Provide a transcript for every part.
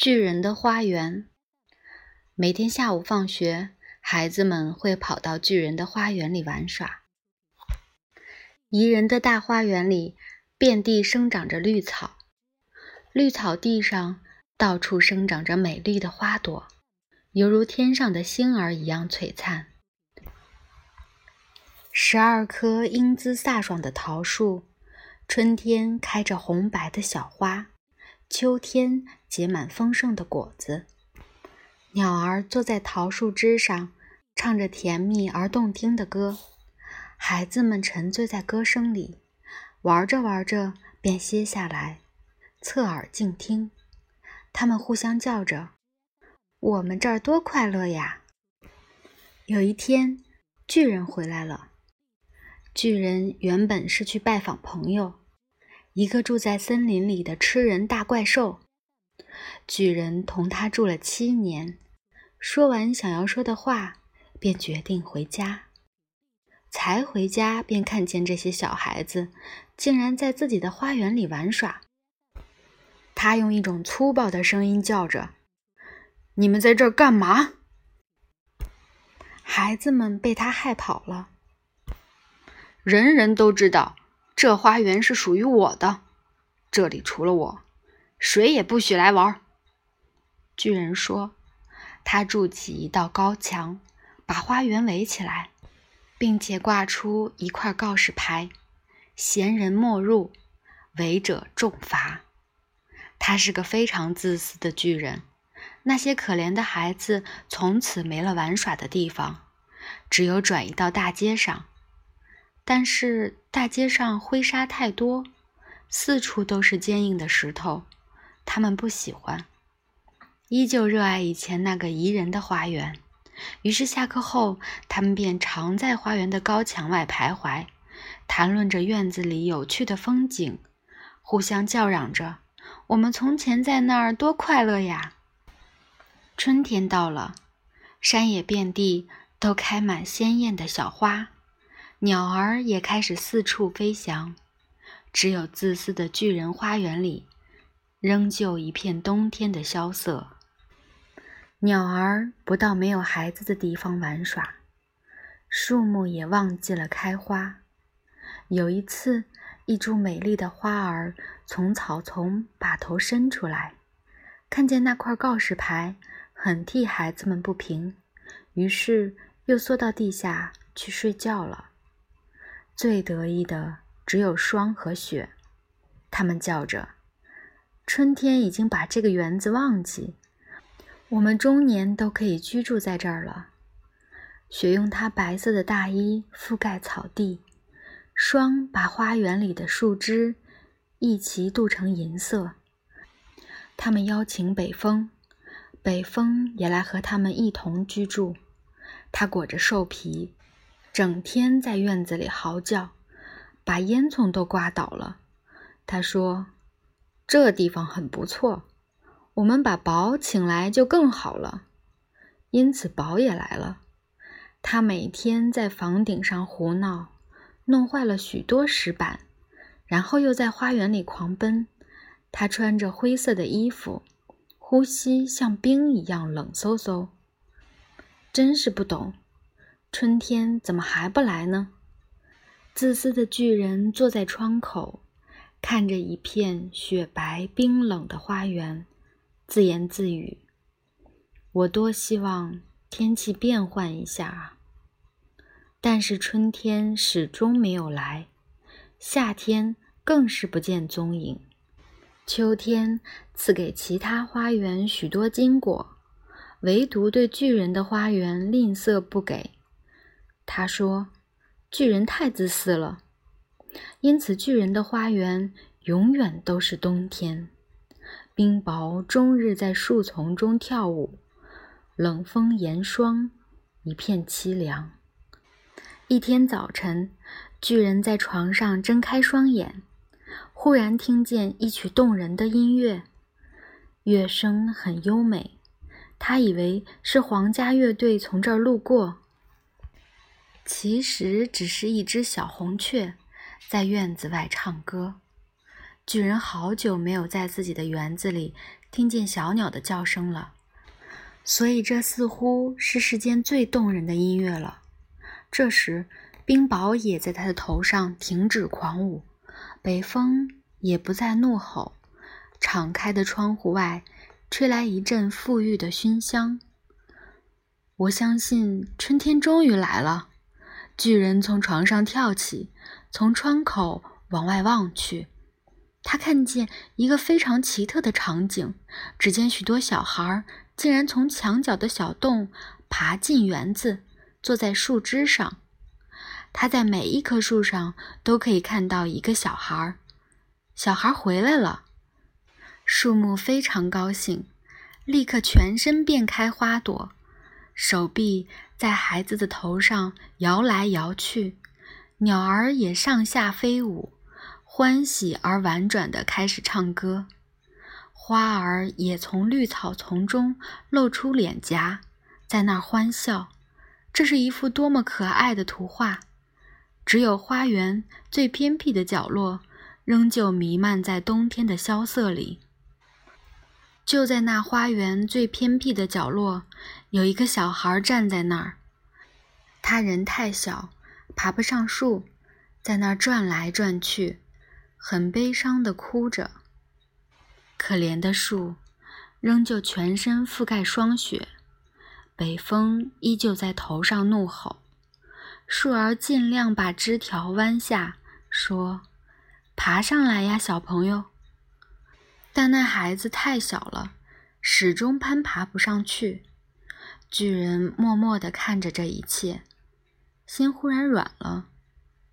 巨人的花园。每天下午放学，孩子们会跑到巨人的花园里玩耍。宜人的大花园里，遍地生长着绿草，绿草地上到处生长着美丽的花朵，犹如天上的星儿一样璀璨。十二棵英姿飒爽的桃树，春天开着红白的小花，秋天结满丰盛的果子。鸟儿坐在桃树枝上，唱着甜蜜而动听的歌。孩子们沉醉在歌声里，玩着玩着便歇下来，侧耳静听。他们互相叫着：“我们这儿多快乐呀！”有一天，巨人回来了。巨人原本是去拜访朋友，一个住在森林里的吃人大怪兽。巨人同他住了七年，说完想要说的话，便决定回家。才回家，便看见这些小孩子竟然在自己的花园里玩耍。他用一种粗暴的声音叫着：“你们在这儿干嘛？”孩子们被他害跑了。人人都知道，这花园是属于我的，这里除了我，谁也不许来玩。巨人说：“他筑起一道高墙，把花园围起来。”并且挂出一块告示牌：“闲人莫入，违者重罚。”他是个非常自私的巨人。那些可怜的孩子从此没了玩耍的地方，只有转移到大街上。但是大街上灰沙太多，四处都是坚硬的石头，他们不喜欢，依旧热爱以前那个宜人的花园。于是下课后，他们便常在花园的高墙外徘徊，谈论着院子里有趣的风景，互相叫嚷着：“我们从前在那儿多快乐呀！”春天到了，山野遍地都开满鲜艳的小花，鸟儿也开始四处飞翔，只有自私的巨人花园里，仍旧一片冬天的萧瑟。鸟儿不到没有孩子的地方玩耍，树木也忘记了开花。有一次，一株美丽的花儿从草丛把头伸出来，看见那块告示牌，很替孩子们不平，于是又缩到地下去睡觉了。最得意的只有霜和雪，他们叫着：“春天已经把这个园子忘记。”我们终年都可以居住在这儿了。雪用它白色的大衣覆盖草地，霜把花园里的树枝一齐镀成银色。他们邀请北风，北风也来和他们一同居住。它裹着兽皮，整天在院子里嚎叫，把烟囱都刮倒了。他说：“这地方很不错。”我们把宝请来就更好了，因此宝也来了。他每天在房顶上胡闹，弄坏了许多石板，然后又在花园里狂奔。他穿着灰色的衣服，呼吸像冰一样冷飕飕。真是不懂，春天怎么还不来呢？自私的巨人坐在窗口，看着一片雪白冰冷的花园。自言自语：“我多希望天气变换一下啊！”但是春天始终没有来，夏天更是不见踪影。秋天赐给其他花园许多金果，唯独对巨人的花园吝啬不给。他说：“巨人太自私了，因此巨人的花园永远都是冬天。”冰雹终日在树丛中跳舞，冷风严霜，一片凄凉。一天早晨，巨人在床上睁开双眼，忽然听见一曲动人的音乐，乐声很优美。他以为是皇家乐队从这儿路过，其实只是一只小红雀在院子外唱歌。巨人好久没有在自己的园子里听见小鸟的叫声了，所以这似乎是世间最动人的音乐了。这时，冰雹也在他的头上停止狂舞，北风也不再怒吼，敞开的窗户外吹来一阵馥郁的熏香。我相信春天终于来了。巨人从床上跳起，从窗口往外望去。他看见一个非常奇特的场景：只见许多小孩竟然从墙角的小洞爬进园子，坐在树枝上。他在每一棵树上都可以看到一个小孩。小孩回来了，树木非常高兴，立刻全身变开花朵，手臂在孩子的头上摇来摇去，鸟儿也上下飞舞。欢喜而婉转地开始唱歌，花儿也从绿草丛中露出脸颊，在那儿欢笑。这是一幅多么可爱的图画！只有花园最偏僻的角落，仍旧弥漫在冬天的萧瑟里。就在那花园最偏僻的角落，有一个小孩站在那儿。他人太小，爬不上树，在那儿转来转去。很悲伤地哭着，可怜的树，仍旧全身覆盖霜雪，北风依旧在头上怒吼。树儿尽量把枝条弯下，说：“爬上来呀，小朋友。”但那孩子太小了，始终攀爬不上去。巨人默默地看着这一切，心忽然软了，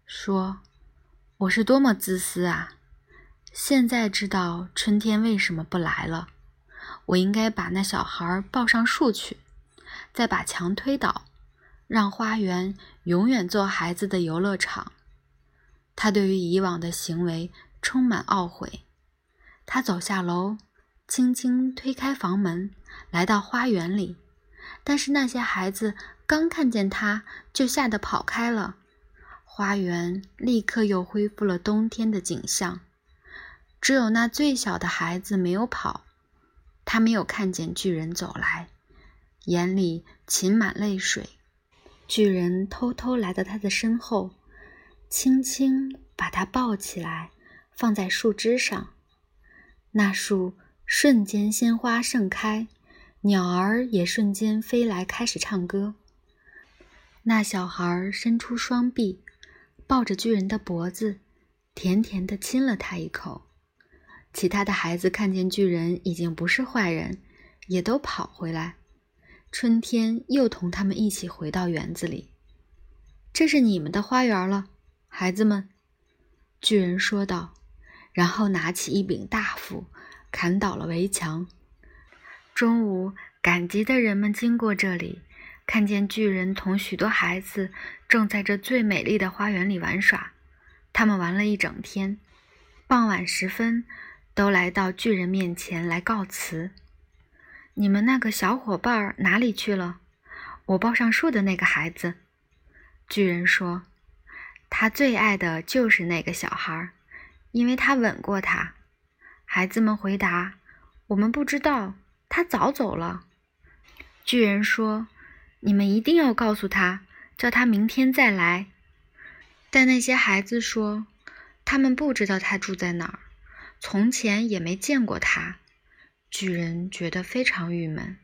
说。我是多么自私啊！现在知道春天为什么不来了。我应该把那小孩抱上树去，再把墙推倒，让花园永远做孩子的游乐场。他对于以往的行为充满懊悔。他走下楼，轻轻推开房门，来到花园里。但是那些孩子刚看见他，就吓得跑开了。花园立刻又恢复了冬天的景象，只有那最小的孩子没有跑，他没有看见巨人走来，眼里噙满泪水。巨人偷偷来到他的身后，轻轻把他抱起来，放在树枝上。那树瞬间鲜花盛开，鸟儿也瞬间飞来，开始唱歌。那小孩伸出双臂。抱着巨人的脖子，甜甜地亲了他一口。其他的孩子看见巨人已经不是坏人，也都跑回来。春天又同他们一起回到园子里。这是你们的花园了，孩子们，巨人说道，然后拿起一柄大斧，砍倒了围墙。中午，赶集的人们经过这里。看见巨人同许多孩子正在这最美丽的花园里玩耍，他们玩了一整天。傍晚时分，都来到巨人面前来告辞。你们那个小伙伴哪里去了？我抱上树的那个孩子。巨人说：“他最爱的就是那个小孩，因为他吻过他。”孩子们回答：“我们不知道，他早走了。”巨人说。你们一定要告诉他，叫他明天再来。但那些孩子说，他们不知道他住在哪儿，从前也没见过他。巨人觉得非常郁闷。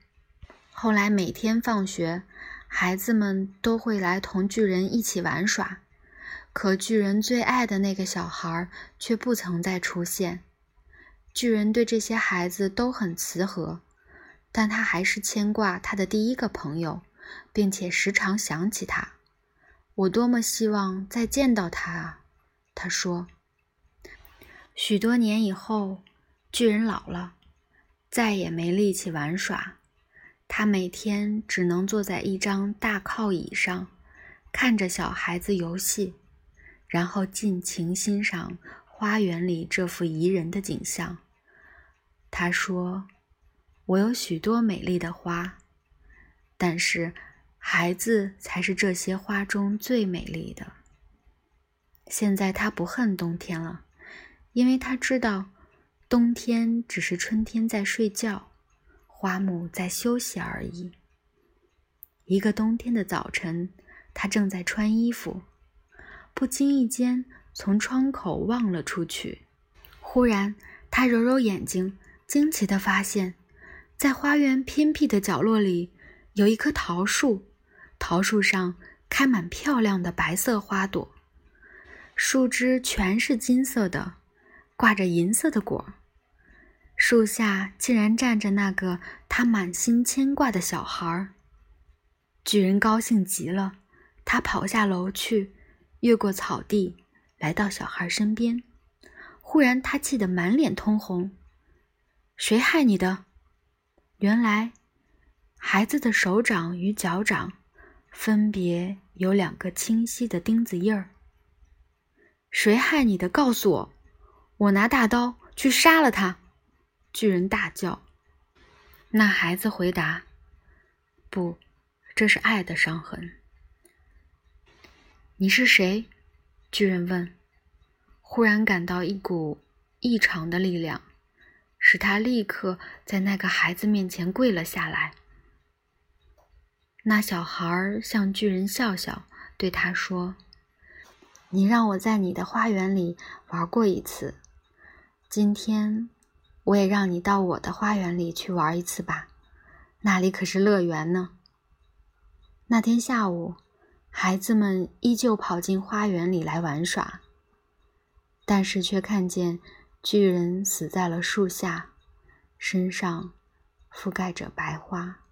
后来每天放学，孩子们都会来同巨人一起玩耍，可巨人最爱的那个小孩却不曾再出现。巨人对这些孩子都很慈和，但他还是牵挂他的第一个朋友。并且时常想起他，我多么希望再见到他啊！他说。许多年以后，巨人老了，再也没力气玩耍。他每天只能坐在一张大靠椅上，看着小孩子游戏，然后尽情欣赏花园里这幅宜人的景象。他说：“我有许多美丽的花。”但是，孩子才是这些花中最美丽的。现在他不恨冬天了，因为他知道，冬天只是春天在睡觉，花木在休息而已。一个冬天的早晨，他正在穿衣服，不经意间从窗口望了出去。忽然，他揉揉眼睛，惊奇地发现，在花园偏僻的角落里，有一棵桃树，桃树上开满漂亮的白色花朵，树枝全是金色的，挂着银色的果。树下竟然站着那个他满心牵挂的小孩儿。巨人高兴极了，他跑下楼去，越过草地，来到小孩身边。忽然，他气得满脸通红。“谁害你的？”原来，孩子的手掌与脚掌分别有两个清晰的钉子印儿。“谁害你的？告诉我，我拿大刀去杀了他！”巨人大叫。那孩子回答：“不。”这是爱的伤痕。你是谁？巨人问。忽然感到一股异常的力量，使他立刻在那个孩子面前跪了下来。那小孩向巨人笑笑，对他说：“你让我在你的花园里玩过一次，今天我也让你到我的花园里去玩一次吧。那里可是乐园呢。”那天下午，孩子们依旧跑进花园里来玩耍，但是却看见巨人死在了树下，身上覆盖着白花。